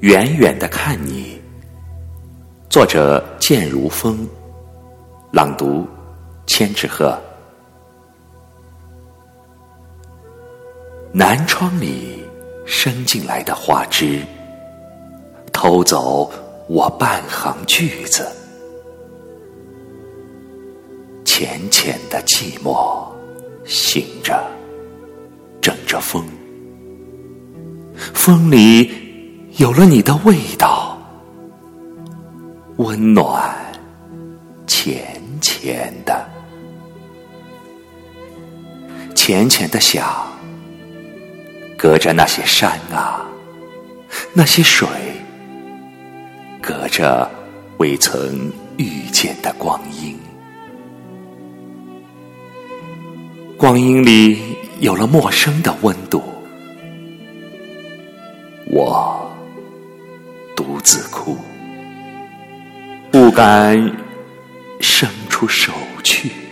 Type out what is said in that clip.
远远的看你。作者：剑如风，朗读：千纸鹤。南窗里伸进来的花枝，偷走我半行句子。浅浅的寂寞，醒着，枕着风，风里有了你的味道，温暖，浅浅的，浅浅的想，隔着那些山啊，那些水，隔着未曾遇见的光阴。光阴里有了陌生的温度，我不敢伸出手去。